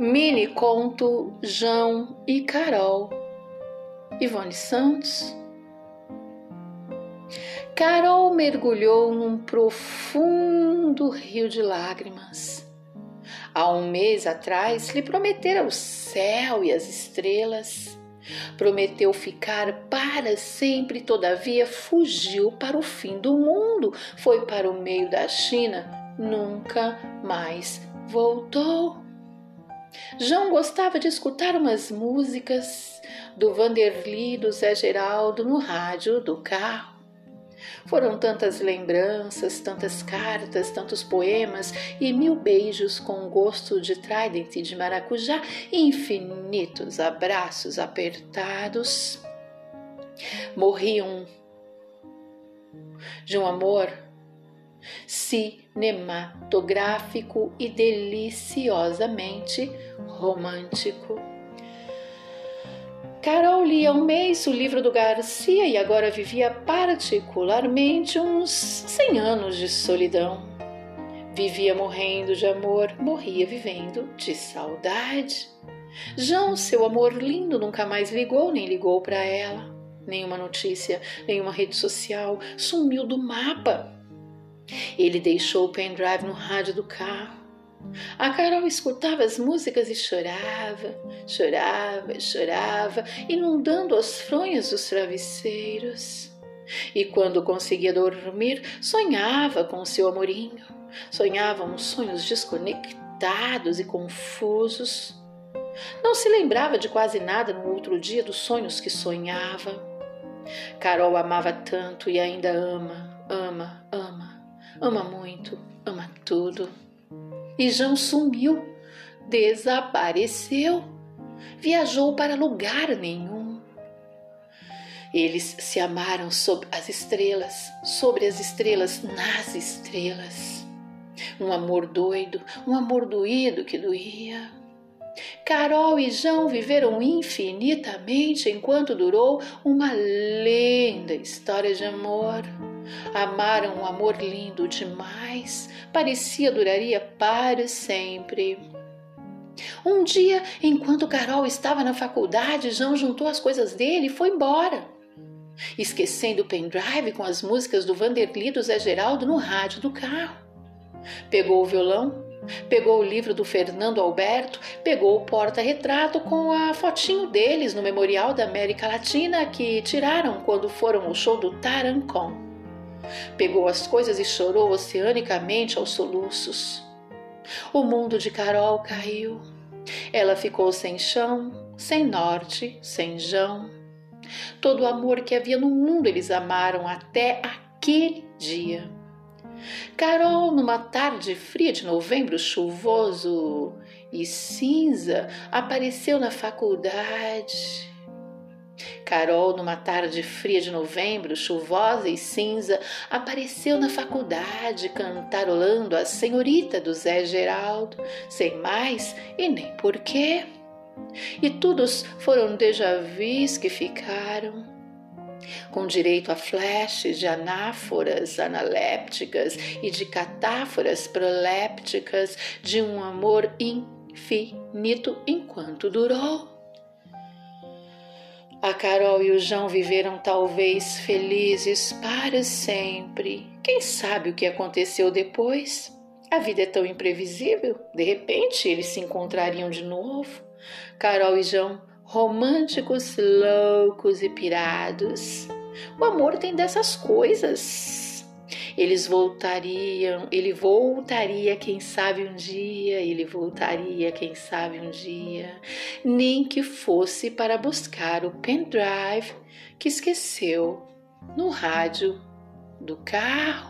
Mini conto João e Carol. Ivone Santos. Carol mergulhou num profundo rio de lágrimas. Há um mês atrás lhe prometera o céu e as estrelas. Prometeu ficar para sempre, todavia fugiu para o fim do mundo, foi para o meio da China, nunca mais voltou. João gostava de escutar umas músicas do Vanderly do Zé Geraldo no rádio do carro. Foram tantas lembranças, tantas cartas, tantos poemas e mil beijos com gosto de trident e de maracujá infinitos abraços apertados. Morriam de um amor cinematográfico e deliciosamente romântico. Carol lia um mês o livro do Garcia e agora vivia particularmente uns cem anos de solidão. Vivia morrendo de amor, morria vivendo de saudade. João, seu amor lindo, nunca mais ligou nem ligou para ela. Nenhuma notícia, nenhuma rede social, sumiu do mapa. Ele deixou o pendrive no rádio do carro. A Carol escutava as músicas e chorava, chorava, chorava, inundando as fronhas dos travesseiros. E quando conseguia dormir, sonhava com seu amorinho. Sonhava uns sonhos desconectados e confusos. Não se lembrava de quase nada no outro dia dos sonhos que sonhava. Carol amava tanto e ainda ama, ama, ama, muito, ama tudo. E João sumiu, desapareceu, viajou para lugar nenhum. Eles se amaram sob as estrelas, sobre as estrelas, nas estrelas. Um amor doido, um amor doído que doía. Carol e João viveram infinitamente enquanto durou uma linda história de amor. Amaram um amor lindo demais, parecia duraria para sempre. Um dia, enquanto Carol estava na faculdade, João juntou as coisas dele e foi embora, esquecendo o pendrive com as músicas do Vanderly do Zé Geraldo no rádio do carro. Pegou o violão, pegou o livro do Fernando Alberto, pegou o porta-retrato com a fotinho deles no Memorial da América Latina que tiraram quando foram ao show do Tarancon. Pegou as coisas e chorou oceanicamente aos soluços. O mundo de Carol caiu. Ela ficou sem chão, sem norte, sem Jão. Todo o amor que havia no mundo eles amaram até aquele dia. Carol, numa tarde fria de novembro, chuvoso e cinza, apareceu na faculdade Carol, numa tarde fria de novembro, chuvosa e cinza, apareceu na faculdade cantarolando a senhorita do Zé Geraldo, sem mais e nem porquê. E todos foram déjà vus que ficaram, com direito a flashes de anáforas analépticas e de catáforas prolépticas de um amor infinito enquanto durou. A Carol e o João viveram talvez felizes para sempre. Quem sabe o que aconteceu depois? A vida é tão imprevisível. De repente, eles se encontrariam de novo. Carol e João, românticos, loucos e pirados. O amor tem dessas coisas. Eles voltariam, ele voltaria, quem sabe um dia, ele voltaria, quem sabe um dia, nem que fosse para buscar o pendrive que esqueceu no rádio do carro.